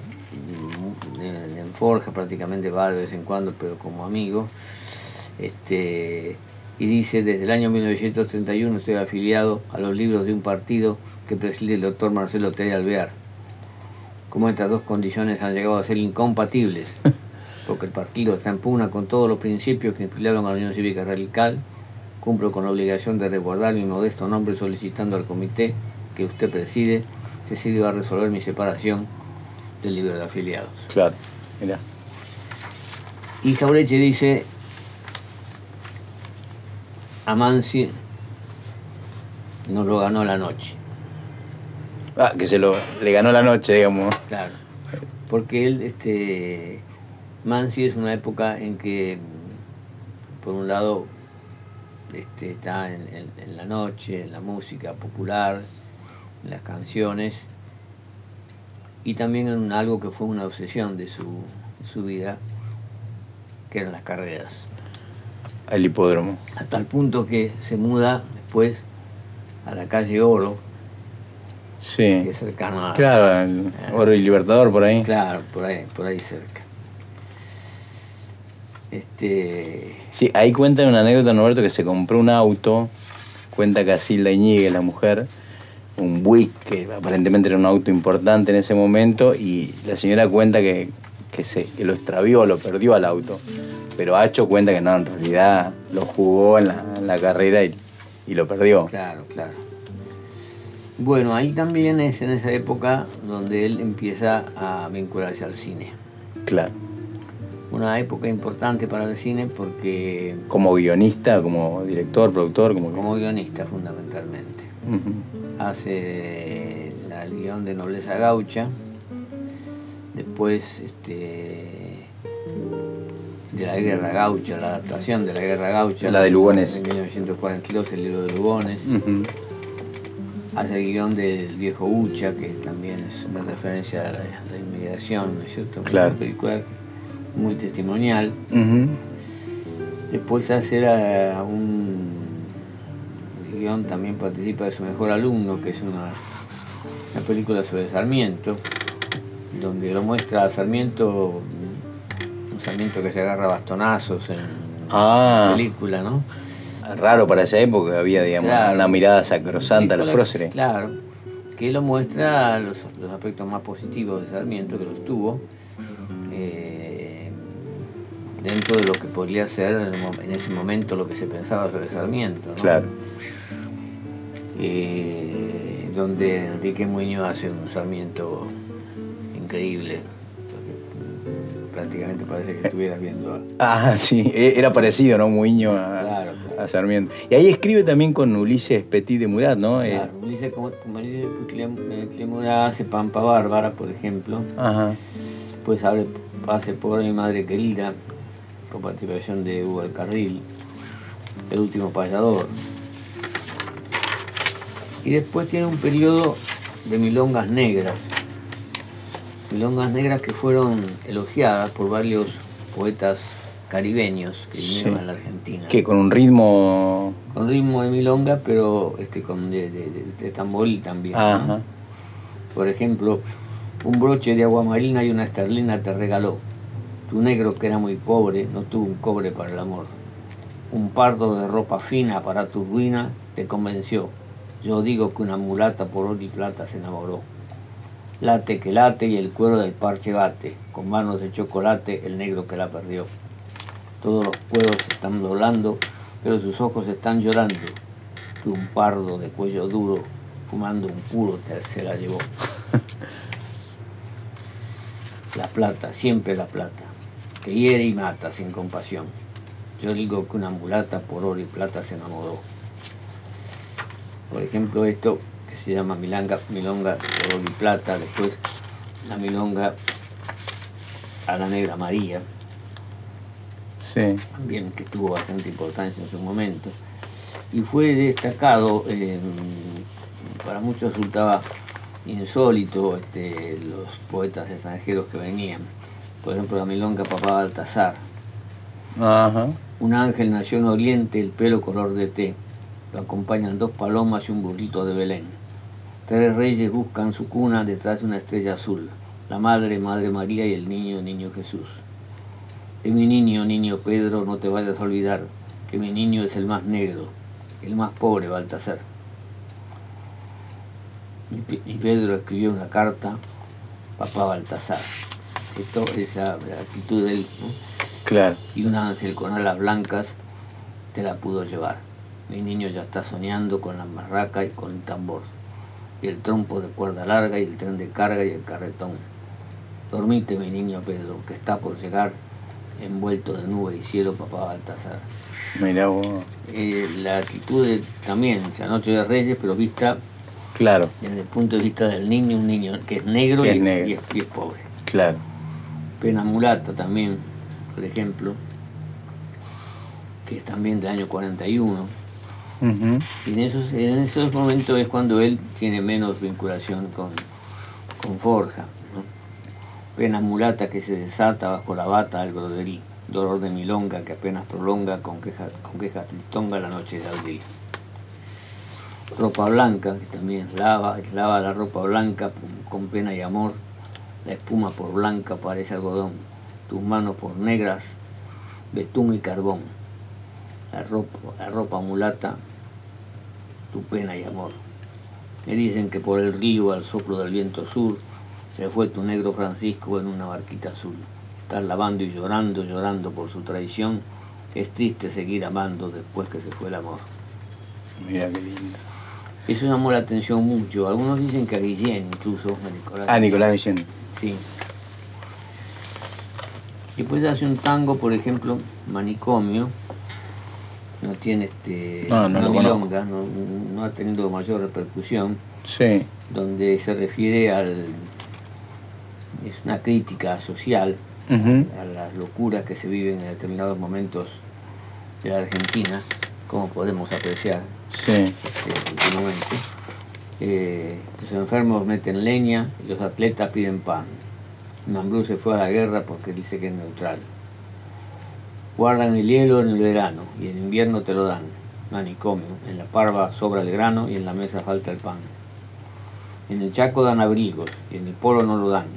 mm, en, en Forja, prácticamente va de vez en cuando, pero como amigo. Este, y dice, desde el año 1931 estoy afiliado a los libros de un partido que preside el doctor Marcelo T. Alvear. Como estas dos condiciones han llegado a ser incompatibles, porque el partido está en pugna con todos los principios que inspiraron a la Unión Cívica Radical, cumplo con la obligación de resguardar mi modesto nombre solicitando al comité que usted preside se sirva a resolver mi separación del libro de afiliados. Claro. Mirá. Y Jaureche dice, Amansi nos lo ganó la noche. Ah, que se lo le ganó la noche, digamos. Claro. Porque él, este, Mansi es una época en que, por un lado, este, está en, en- en la noche, en la música popular, en las canciones, y también en algo que fue una obsesión de su, de su vida, que eran las carreras. El hipódromo. A tal punto que se muda después a la calle Oro, Sí. que es cercana a, Claro, el Oro y Libertador por ahí. Claro, por ahí, por ahí cerca. Este, Sí, ahí cuentan una anécdota, Norberto, que se compró un auto, cuenta Casilda Iñiguez, la mujer, un Buick, que aparentemente era un auto importante en ese momento, y la señora cuenta que, que, se, que lo extravió, lo perdió al auto. Pero Hacho cuenta que no, en realidad lo jugó en la, en la carrera y, y lo perdió. claro, claro. Bueno, ahí también es en esa época donde él empieza a vincularse al cine. Claro. Una época importante para el cine porque Como guionista, como director, productor, como... como guionista fundamentalmente. Hace la- el guion de Nobleza Gaucha, después este, de la Guerra Gaucha, la adaptación de la Guerra Gaucha. La de Lugones. En 1942, el libro de Lugones. Hace el guion del viejo Ucha, que también es una referencia a la, a la inmigración, ¿no es cierto? Claro. Una película muy testimonial. Después hacer a un guion también participa de su mejor alumno, que es una, una película sobre Sarmiento, donde lo muestra a Sarmiento, un Sarmiento que se agarra bastonazos en Ah. la película, ¿no? Raro para esa época, había, digamos, Claro. una mirada sacrosanta a los próceres. Claro, que lo muestra los, los aspectos más positivos de Sarmiento, que los tuvo, eh, dentro de lo que podría ser en, el mo- en ese momento lo que se pensaba sobre Sarmiento. ¿no? Claro. Eh, donde Enrique Muñoz hace un Sarmiento increíble. Prácticamente parece que estuvieras viendo a- Ah, sí, e- era parecido, ¿no? Muño a, Claro, claro. a Sarmiento. Y ahí escribe también con Ulises Petit de Murat, ¿no? Eh, Claro, Ulises, como, Clem- eh, Clemura hace Pampa Bárbara, por ejemplo. ajá. Pues abre, hace por mi madre querida, con participación de Hugo del Carril, El último payador. Y después tiene un periodo de milongas negras. Milongas negras que fueron elogiadas por varios poetas caribeños que vinieron Sí. a la Argentina. Que con un ritmo. Con ritmo de milonga, pero este con de, de, de- tamboril también. Por ejemplo, un broche de agua marina y una esterlina te regaló. Tu negro que era muy pobre no tuvo un cobre para el amor. Un pardo de ropa fina para tu ruina te convenció. Yo digo que una mulata por oro y plata se enamoró. Late que late y el cuero del parche bate, con manos de chocolate el negro que la perdió. Todos los cueros están doblando, pero sus ojos están llorando. Que un pardo de cuello duro, fumando un puro, se la llevó. La plata, siempre la plata, que hiere y mata sin compasión. Yo digo que una mulata por oro y plata se enamoró. Por ejemplo, esto que se llama milanga, milonga por oro y plata, después la milonga a la negra María, Sí. también que tuvo bastante importancia en su momento, y fue destacado, eh, para muchos resultaba insólito este, los poetas extranjeros que venían. Por ejemplo, la milonga Papá Baltasar. Ajá. Un ángel nació en Oriente, el pelo color de té. Lo acompañan dos palomas y un burrito de Belén. Tres reyes buscan su cuna detrás de una estrella azul. La madre, Madre María y el niño, Niño Jesús. De mi niño, niño Pedro, no te vayas a olvidar que mi niño es el más negro, el más pobre, Baltasar. Y Pedro escribió una carta, papá Baltasar. Esto es la, la actitud de él. ¿no? Claro. y un ángel con alas blancas te la pudo llevar. Mi niño ya está soñando con la marraca y con el tambor, y el trompo de cuerda larga y el tren de carga y el carretón. Dormite, mi niño Pedro, que está por llegar, envuelto de nube y cielo, papá Baltasar. Mirá vos. Eh, la actitud de, también, la noche de Reyes, pero vista Claro, desde el punto de vista del niño, un niño que es negro, Que y, es negro. y es- y es pobre. claro. Pena Mulata también, por ejemplo, que es también del año 41. Ujú. Y en esos, en esos momentos es cuando él tiene menos vinculación con, con Forja. ¿no? Pena mulata que se desata bajo la bata al broderí. Dolor de milonga que apenas prolonga con quejas con quejas tristonga la noche de abril. Ropa blanca, que también lava, lava la ropa blanca con pena y amor. La espuma por blanca parece algodón. Tus manos por negras, betún y carbón. La ropa, la ropa mulata tu pena y amor. Me dicen que por el río al soplo del viento sur se fue tu negro Francisco en una barquita azul. Estás lavando y llorando, llorando por su traición. Es triste seguir amando después que se fue el amor. Mira qué lindo. Eso llamó la atención mucho. Algunos dicen que a Guillén incluso, a Nicolás. Ah, Nicolás Guillén. Sí. Después hace un tango, por ejemplo, Manicomio. No tiene este. No, no milonga, no, no ha tenido mayor repercusión. Sí. donde se refiere al. es una crítica social a las locuras que se viven en determinados momentos de la Argentina, como podemos apreciar Sí. este, últimamente. Eh, los enfermos meten leña y los atletas piden pan. Mambrú se fue a la guerra porque dice que es neutral. Guardan el hielo en el verano y en invierno te lo dan. Manicomio. En la parva sobra el grano y en la mesa falta el pan. En el Chaco dan abrigos y en el polo no lo dan.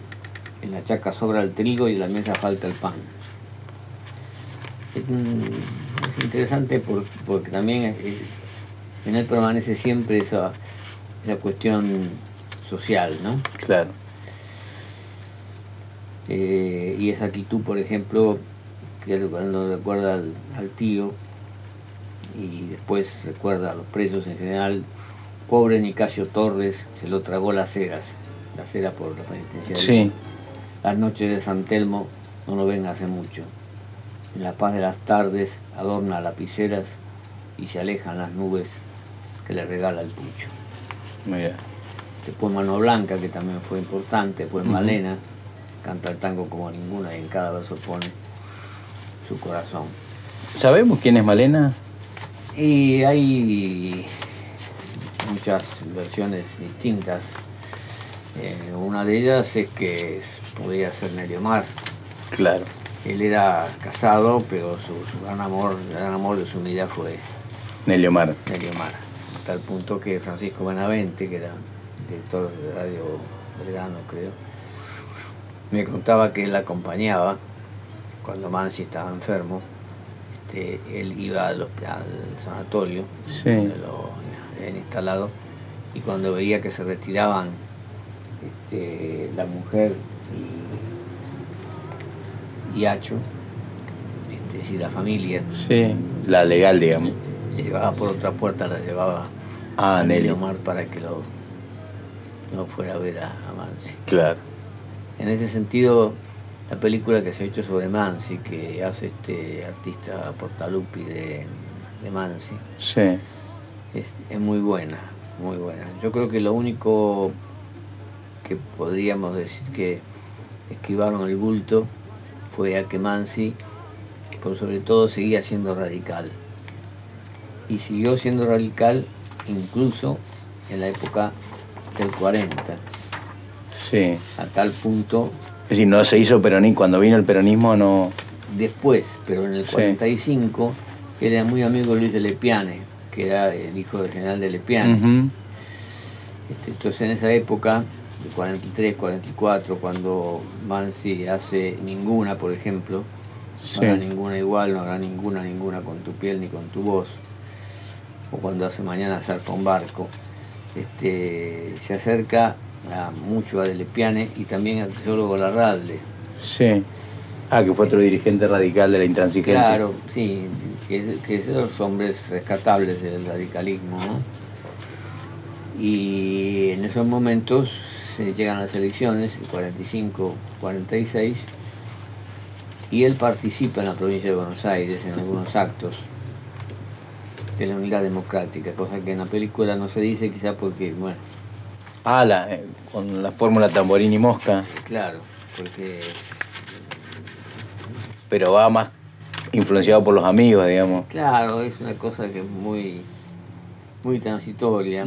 En la chaca sobra el trigo y en la mesa falta el pan. Es, es interesante por- porque también es- en él permanece siempre esa, esa cuestión social, ¿no? Claro. Eh, y esa actitud, por ejemplo, que cuando recuerda al, al tío y después recuerda a los presos en general, pobre Nicasio Torres se lo tragó las ceras, las ceras por la penitenciaria. Sí. Las noches de San Telmo no lo ven hace mucho. En la paz de las tardes adorna lapiceras y se alejan las nubes que le regala el pucho. Mira. Después Mano Blanca, que también fue importante, después. Malena, canta el tango como ninguna y en cada verso pone su corazón. ¿Sabemos quién es Malena? Y hay muchas versiones distintas. Eh, una de ellas es que podría ser Nelly Omar. Claro. Él era casado, pero su, su gran amor, el gran amor de su vida fue Nelly Omar. Nelly Omar. A tal punto que Francisco Benavente, que era director de Radio Belgrano, creo, me contaba que él acompañaba cuando Mansi estaba enfermo. Este, él iba al, sanatorio, Sí. donde lo habían instalado, y cuando veía que se retiraban este, la mujer y, y Hacho, este, es decir, la familia, Sí. La legal, digamos. Le llevaba por otra puerta, la llevaba Ah, a Nelly. Omar para que lo no fuera a ver a, a Mansi. Claro. En ese sentido, la película que se ha hecho sobre Mansi, que hace este artista Portalupi de, de Mansi, Sí. es, es muy buena, muy buena. Yo creo que lo único que podríamos decir que esquivaron el bulto fue a que Mansi, por sobre todo, seguía siendo radical. Y siguió siendo radical incluso en la época del 40, Sí. a tal punto Es decir, no se hizo peronismo. Cuando vino el peronismo no. después, pero en el Sí. 45, él era muy amigo de Luis de Lepiane, que era el hijo del general de Lepiane. Este, Entonces en esa época, de 43, 44, cuando Mansi hace ninguna, por ejemplo, Sí. no habrá ninguna igual, no habrá ninguna, ninguna con tu piel ni con tu voz, o cuando hace mañana zarpa un barco, este, se acerca a, mucho a Delepiane y también al teólogo Larralde. Sí. Ah, que fue otro dirigente radical de la intransigencia. Claro, sí, que, que los hombres rescatables del radicalismo, ¿no? Y en esos momentos se llegan las elecciones, el 45, 46, y él participa en la provincia de Buenos Aires en algunos actos de la unidad democrática, cosa que en la película no se dice quizá porque, bueno, Ah, la, eh, con la fórmula Tamborini Mosca. claro, porque Pero va más influenciado por los amigos, digamos. claro, es una cosa que es muy, muy transitoria.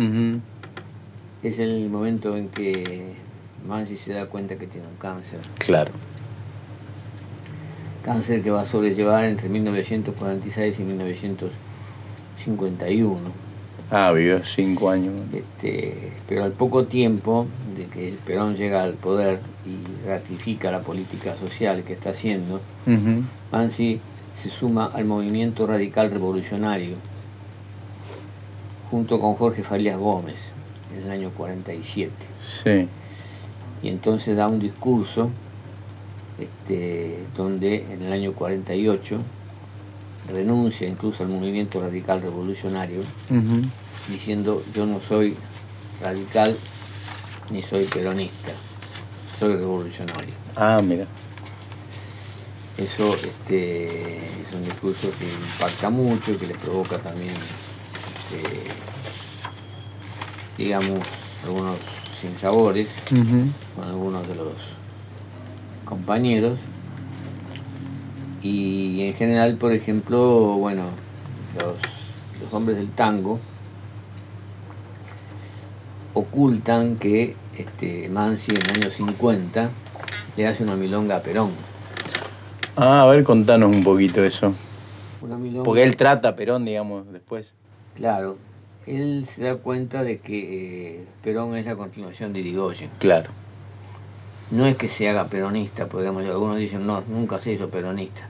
Es el momento en que Mansi se da cuenta que tiene un cáncer. Claro. Cáncer que va a sobrellevar entre 1946 y 1951. Ah, vivió cinco años. Este, pero al poco tiempo de que Perón llega al poder y ratifica la política social que está haciendo, Ujú. Mansi se suma al movimiento radical revolucionario junto con Jorge Farías Gómez en el año 47. Sí. y entonces da un discurso este, donde en el año 48 renuncia incluso al movimiento radical revolucionario diciendo yo no soy radical ni soy peronista, soy revolucionario. Ah, mira. Eso este, es un discurso que impacta mucho y que le provoca también, este, digamos, algunos sinsabores con algunos de los compañeros. Y en general, por ejemplo, bueno, los, los hombres del tango ocultan que este, Mansi en el año 50 le hace una milonga a Perón. Ah, a ver, contanos un poquito eso. Una milonga. Porque él trata a Perón, digamos, después. Claro, él se da cuenta de que eh, Perón es la continuación de Irigoyen. Claro. No es que se haga peronista, podríamos decir, algunos dicen, no, nunca se hizo peronista.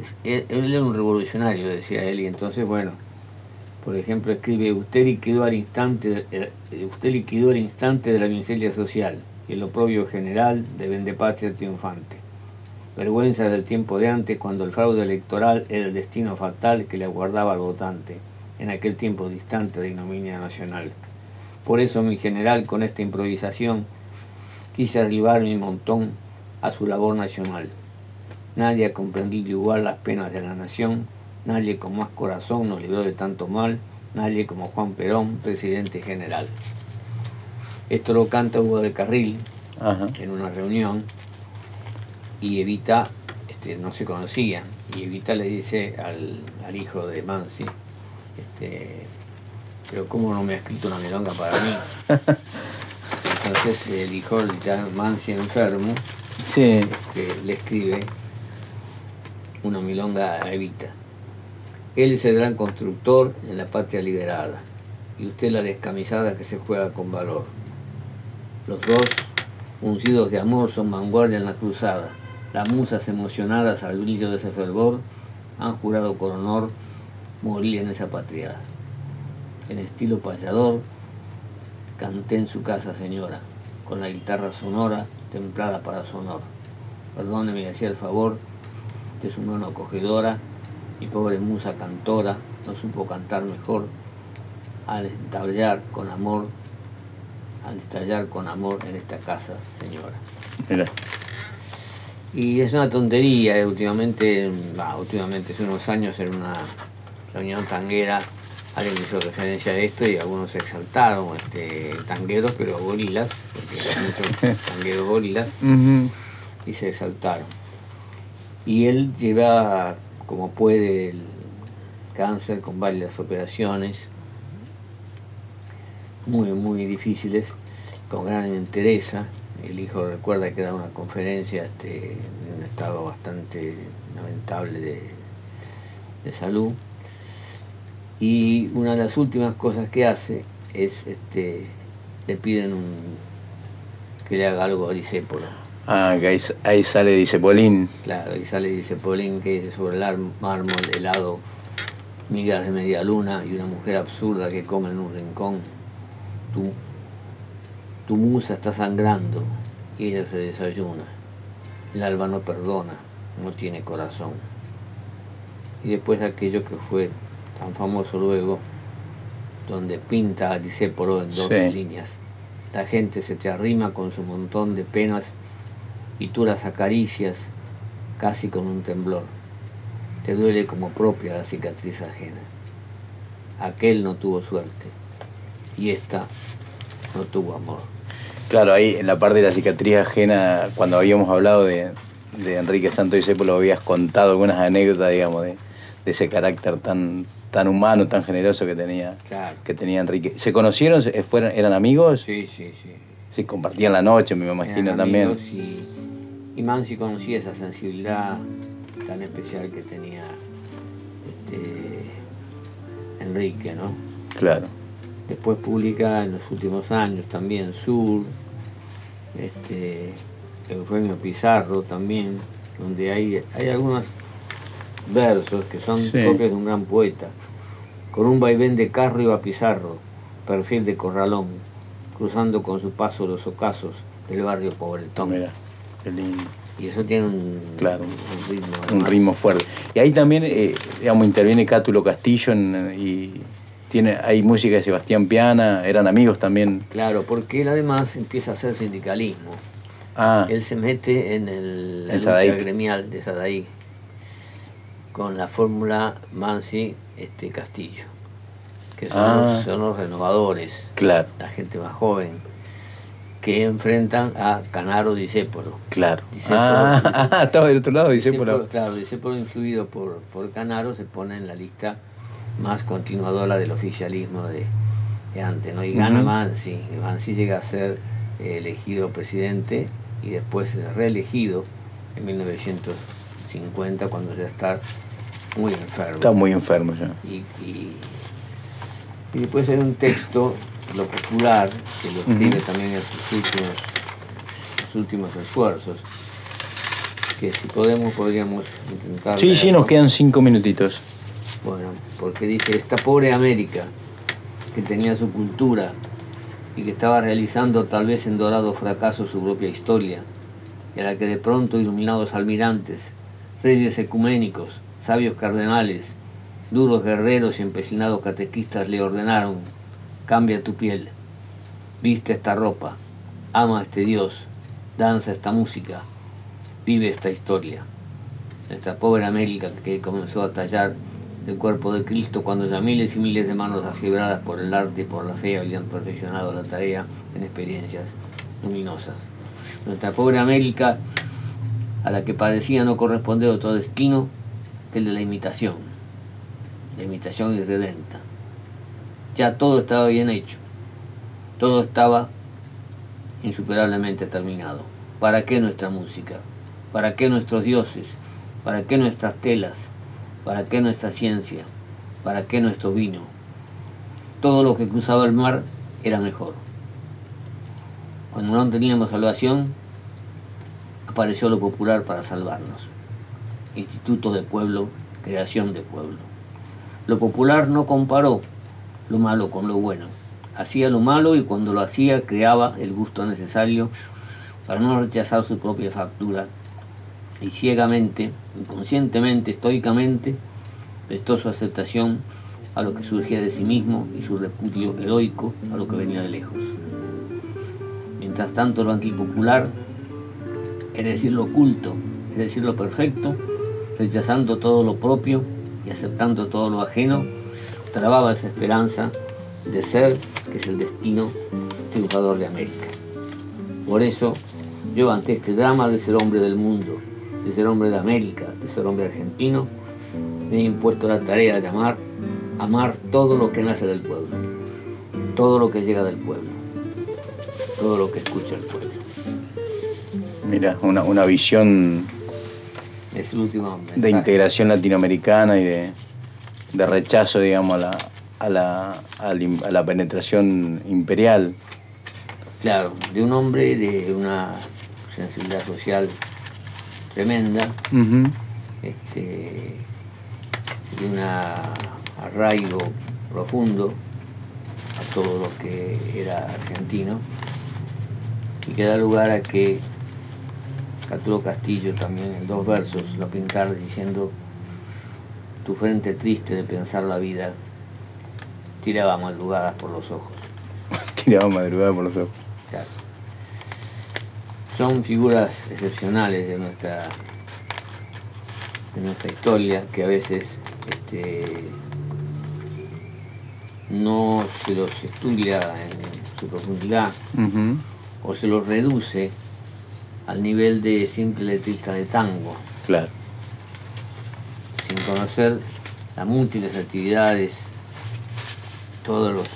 Es- él, él era un revolucionario, decía él, y entonces, bueno, por ejemplo, escribe, usted liquidó al instante, eh, usted liquidó el instante de la miseria social y el oprobio general de vendepatria triunfante. Vergüenza del tiempo de antes, cuando el fraude electoral era el destino fatal que le aguardaba al votante, en aquel tiempo distante de ignominia nacional. Por eso, mi general, con esta improvisación, quise arribar mi montón a su labor nacional. Nadie ha comprendido igual las penas de la nación, nadie con más corazón nos libró de tanto mal, nadie como Juan Perón, presidente general. Esto lo canta Hugo de Carril Ajá. en una reunión y Evita este, no se conocían y Evita le dice al, al hijo de Mansi, este, pero ¿cómo no me ha escrito una milonga para mí? Entonces el hijo, ya Mansi enfermo, Sí. este, le escribe una milonga Evita. Él es el gran constructor en la patria liberada y usted la descamisada que se juega con valor. Los dos, uncidos de amor, son vanguardia en la cruzada. Las musas emocionadas al brillo de ese fervor han jurado con honor morir en esa patria. En estilo payador, canté en su casa, señora, con la guitarra sonora templada para su honor. Perdóneme hacía el favor de su mano acogedora, mi pobre musa cantora no supo cantar mejor al estallar con amor, al estallar con amor en esta casa, señora. Mira. Y es una tontería, eh, últimamente, bah, últimamente hace unos años en una reunión tanguera alguien hizo referencia a esto y algunos se exaltaron, este, tangueros pero gorilas, porque hay muchos tangueros gorilas, y se exaltaron. Y él lleva como puede el cáncer con varias operaciones muy, muy difíciles, con gran entereza. El hijo recuerda que da una conferencia este, en un estado bastante lamentable de, de salud. Y una de las últimas cosas que hace es, este, le piden un, que le haga algo a Disépolo. Ah, que ahí, ahí sale, dice Polín. Claro, y sale dice Paulín que dice sobre el mármol helado, migas de media luna y una mujer absurda que come en un rincón. Tu, tu musa está sangrando y ella se desayuna. El alba no perdona, no tiene corazón. Y después aquello que fue tan famoso luego, donde pinta a Disépolo en dos Sí. líneas. La gente se te arrima con su montón de penas y tú las acaricias casi con un temblor. Te duele como propia la cicatriz ajena. Aquel no tuvo suerte y esta no tuvo amor. Claro, ahí en la parte de la cicatriz ajena, cuando habíamos hablado de, de Enrique Santo Discépolo, habías contado algunas anécdotas, digamos, de, de ese carácter tan, tan humano, tan generoso que tenía, Claro. que tenía Enrique. ¿Se conocieron? ¿Se- ¿Fueron, ¿Eran amigos? Sí, sí, sí. Sí, compartían la noche, me imagino Eran también. Y, y Mansi conocía esa sensibilidad tan especial que tenía este, Enrique, ¿no? Claro. Después publica en los últimos años también Sur, este, Eufemio Pizarro también, donde hay, hay algunos versos que son Sí. propios de un gran poeta. Con un vaivén de carro iba Pizarro, perfil de corralón, cruzando con su paso los ocasos del barrio Pobretón. Mira, qué lindo. Y eso tiene un, Claro. un ritmo. Un ritmo fuerte. Y ahí también, eh, digamos, interviene Cátulo Castillo en- y tiene, hay música de Sebastián Piana, eran amigos también. Claro, porque él además empieza a hacer sindicalismo. Ah, Él se mete en el, la En lucha gremial de Sadaí con la fórmula Mansi este, Castillo, que son, Ah. los, son los renovadores, claro, la gente más joven, que enfrentan a Canaro Disépolo. claro. Discépolo, ah, Discépolo. estaba del otro lado, dice por Discépolo, claro, Discépolo influido por, por Canaro se pone en la lista más continuadora del oficialismo de, de antes, ¿no? Y gana Ujú. Mansi, y Mansi llega a ser eh, elegido presidente y después reelegido en 1900 50 cuando ya está muy enfermo. Está muy enfermo ya. Y, y- y después hay un texto, Lo Popular, que lo escribe también en sus últimos, sus últimos esfuerzos, que si podemos podríamos intentar... Sí, sí, nos quedan cinco minutitos. Bueno, porque dice, esta pobre América, que tenía su cultura y que estaba realizando tal vez en dorado fracaso su propia historia, y a la que de pronto iluminados almirantes, reyes ecuménicos, sabios cardenales, duros guerreros y empecinados catequistas le ordenaron, cambia tu piel, viste esta ropa, ama a este Dios, danza esta música, vive esta historia. Esta pobre América que comenzó a tallar el cuerpo de Cristo cuando ya miles y miles de manos afiebradas por el arte y por la fe habían perfeccionado la tarea en experiencias luminosas. Nuestra pobre América, a la que parecía no corresponder otro destino que el de la imitación, la imitación irredenta. Ya todo estaba bien hecho, todo estaba insuperablemente terminado. ¿Para qué nuestra música? ¿Para qué nuestros dioses? ¿Para qué nuestras telas? ¿Para qué nuestra ciencia? ¿Para qué nuestro vino? Todo lo que cruzaba el mar era mejor. Cuando no teníamos salvación, apareció lo popular para salvarnos. Instituto de pueblo, creación de pueblo. Lo popular no comparó lo malo con lo bueno. Hacía lo malo y cuando lo hacía creaba el gusto necesario para no rechazar su propia factura y ciegamente, inconscientemente, estoicamente, prestó su aceptación a lo que surgía de sí mismo y su repudio heroico a lo que venía de lejos. Mientras tanto, lo antipopular, es decir, lo oculto, es decir, lo perfecto, rechazando todo lo propio y aceptando todo lo ajeno, trababa esa esperanza de ser, que es el destino triunfador de América. Por eso, yo ante este drama de ser hombre del mundo, de ser hombre de América, de ser hombre argentino, me he impuesto la tarea de amar, amar todo lo que nace del pueblo, todo lo que llega del pueblo, todo lo que escucha el pueblo. Mira, una, una visión Es el último de integración latinoamericana y de, de rechazo, digamos, a la, a, la, a la penetración imperial. Claro, de un hombre de una sensibilidad social tremenda, este, de un arraigo profundo a todo lo que era argentino y que da lugar a que Catulo Castillo también en dos versos lo pintara diciendo tu frente triste de pensar la vida tiraba madrugadas por los ojos. Tiraba madrugada por los ojos. Claro. Son figuras excepcionales de nuestra de nuestra historia que a veces este, no se los estudia en su profundidad o se los reduce al nivel de simple letrista de tango, Claro. Sin conocer las múltiples actividades, todos los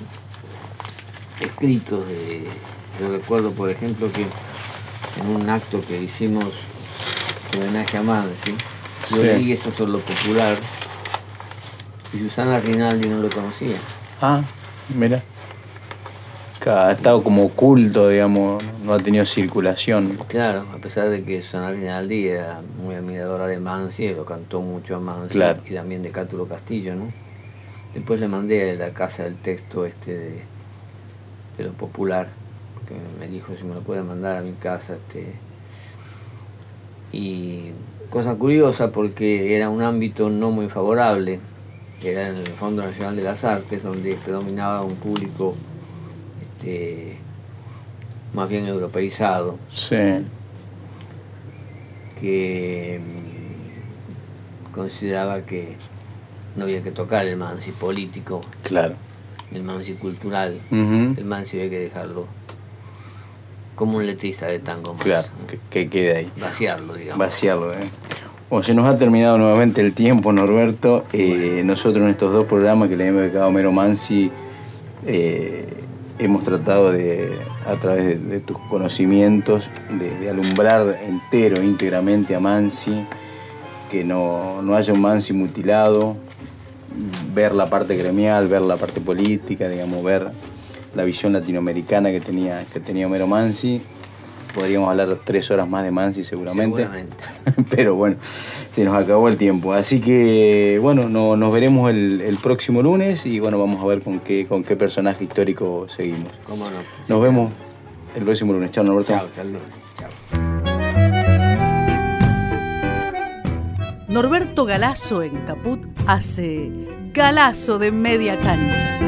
escritos de... Yo recuerdo, por ejemplo, que en un acto que hicimos en homenaje a Mansi, yo Sí. leí esto sobre lo popular y Susana Rinaldi no lo conocía. Ah, mira. Ha estado como oculto, digamos, no ha tenido circulación. Claro, a pesar de que Susana Rinaldi era muy admiradora de Mansi, lo cantó mucho a Mansi Claro. y también de Cátulo Castillo, ¿no? Después le mandé a la casa el texto este de, de lo popular, que me dijo si me lo puede mandar a mi casa, este. Y cosa curiosa porque era un ámbito no muy favorable, era en el Fondo Nacional de las Artes, donde predominaba un público este, más bien europeizado Sí. que mm, consideraba que no había que tocar el mansi político, Claro. el mansi cultural, el mansi había que dejarlo como un letrista de tango más, Claro, que, que quede ahí. vaciarlo, digamos. Vaciarlo, ¿eh? Bueno, se nos ha terminado nuevamente el tiempo, Norberto. Eh, nosotros en estos dos programas que le hemos dedicado a Mero Mansi, eh, hemos tratado de, a través de, tus conocimientos, de, de alumbrar entero, íntegramente a Mansi que no, no haya un Mansi mutilado, ver la parte gremial, ver la parte política, digamos, ver la visión latinoamericana que tenía, que tenía Homero Mansi. Podríamos hablar tres horas más de Mansi seguramente. Seguramente. Pero bueno, se nos acabó el tiempo. Así que bueno, no- nos veremos el, el próximo lunes y bueno, vamos a ver con qué, con qué personaje histórico seguimos. ¿Cómo no? Nos vemos el próximo lunes. Chao, Norberto. Chao, hasta el lunes. Chao. Norberto Galazo en Caput hace Galazo de media cancha.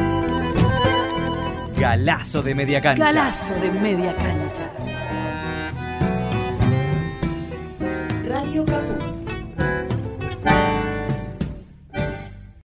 Galazo de media cancha. Galazo de media cancha.